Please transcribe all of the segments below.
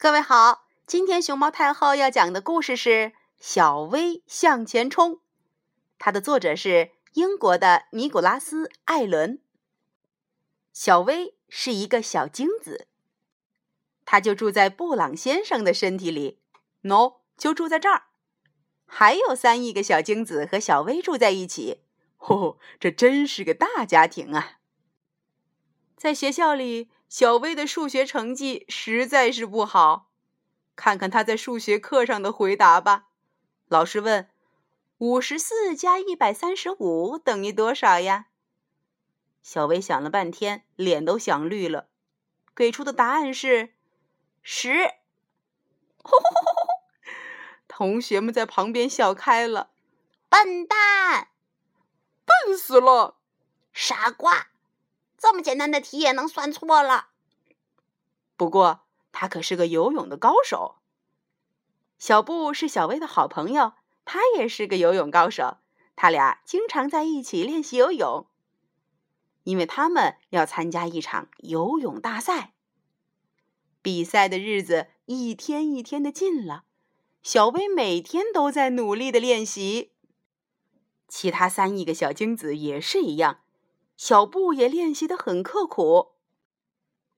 各位好，今天熊猫太后要讲的故事是《小薇向前冲》，它的作者是英国的尼古拉斯·艾伦。小薇是一个小精子，它就住在布朗先生的身体里，no，就住在这儿。还有三亿个小精子和小薇住在一起，哦，这真是个大家庭啊！在学校里。小薇的数学成绩实在是不好，看看她在数学课上的回答吧。老师问：“五十四加一百三十五等于多少呀？”小薇想了半天，脸都想绿了，给出的答案是十。同学们在旁边笑开了：“笨蛋，笨死了，傻瓜。”这么简单的题也能算错了。不过他可是个游泳的高手。小布是小薇的好朋友，他也是个游泳高手。他俩经常在一起练习游泳，因为他们要参加一场游泳大赛。比赛的日子一天一天的近了，小薇每天都在努力的练习。其他三亿个小精子也是一样。小布也练习的很刻苦。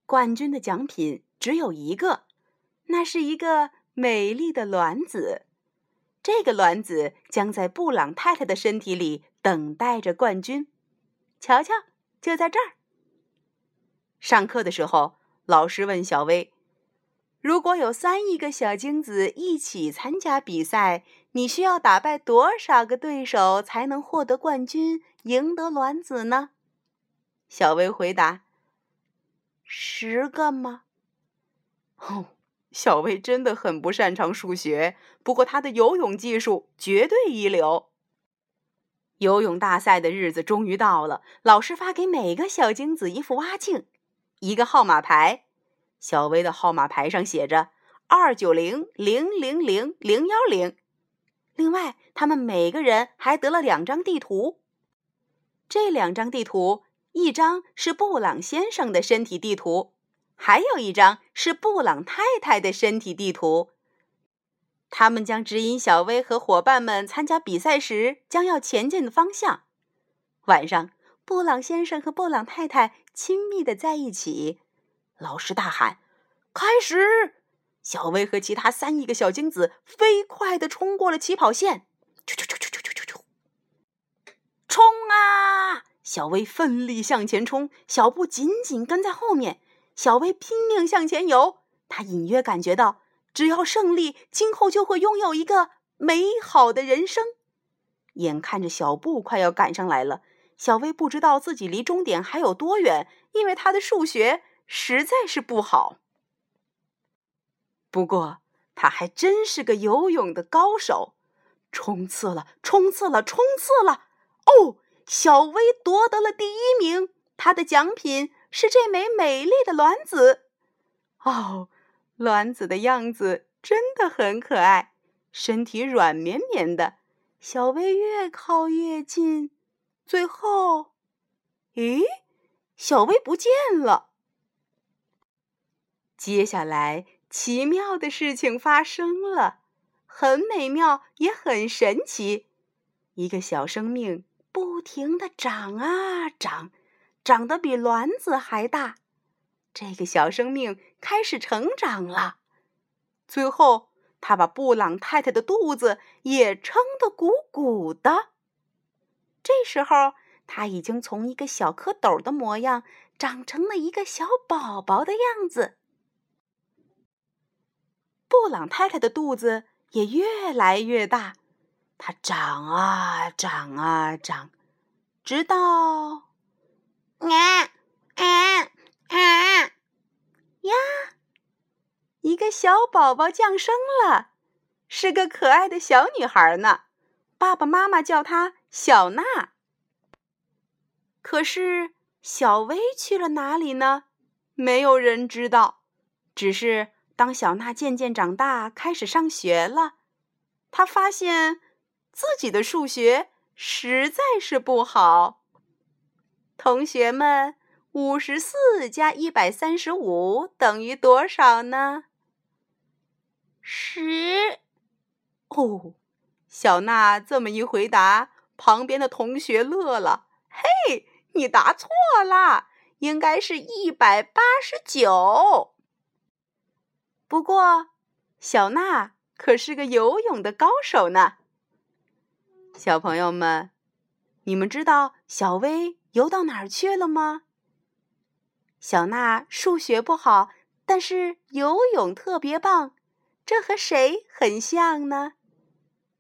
冠军的奖品只有一个，那是一个美丽的卵子。这个卵子将在布朗太太的身体里等待着冠军。瞧瞧，就在这儿。上课的时候，老师问小薇：“如果有三亿个小精子一起参加比赛，你需要打败多少个对手才能获得冠军，赢得卵子呢？”小薇回答：“十个吗？”哦，小薇真的很不擅长数学，不过她的游泳技术绝对一流。游泳大赛的日子终于到了，老师发给每个小精子一副蛙镜，一个号码牌。小薇的号码牌上写着“二九零零零零零幺零”。另外，他们每个人还得了两张地图。这两张地图。一张是布朗先生的身体地图，还有一张是布朗太太的身体地图。他们将指引小薇和伙伴们参加比赛时将要前进的方向。晚上，布朗先生和布朗太太亲密的在一起。老师大喊：“开始！”小薇和其他三亿个小精子飞快的冲过了起跑线。啾啾啾啾啾啾啾啾！冲啊！小薇奋力向前冲，小布紧紧跟在后面。小薇拼命向前游，她隐约感觉到，只要胜利，今后就会拥有一个美好的人生。眼看着小布快要赶上来了，小薇不知道自己离终点还有多远，因为她的数学实在是不好。不过，她还真是个游泳的高手，冲刺了，冲刺了，冲刺了！哦。小薇夺得了第一名，她的奖品是这枚美丽的卵子。哦，卵子的样子真的很可爱，身体软绵绵的。小薇越靠越近，最后，咦，小薇不见了。接下来，奇妙的事情发生了，很美妙，也很神奇。一个小生命。不停的长啊长，长得比卵子还大。这个小生命开始成长了，最后他把布朗太太的肚子也撑得鼓鼓的。这时候，他已经从一个小蝌蚪的模样长成了一个小宝宝的样子。布朗太太的肚子也越来越大。它长啊长啊长，直到啊啊啊呀，一个小宝宝降生了，是个可爱的小女孩呢。爸爸妈妈叫她小娜。可是小薇去了哪里呢？没有人知道。只是当小娜渐渐长大，开始上学了，她发现。自己的数学实在是不好。同学们，五十四加一百三十五等于多少呢？十。哦，小娜这么一回答，旁边的同学乐了。嘿，你答错了，应该是一百八十九。不过，小娜可是个游泳的高手呢。小朋友们，你们知道小薇游到哪儿去了吗？小娜数学不好，但是游泳特别棒，这和谁很像呢？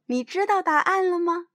你知道答案了吗？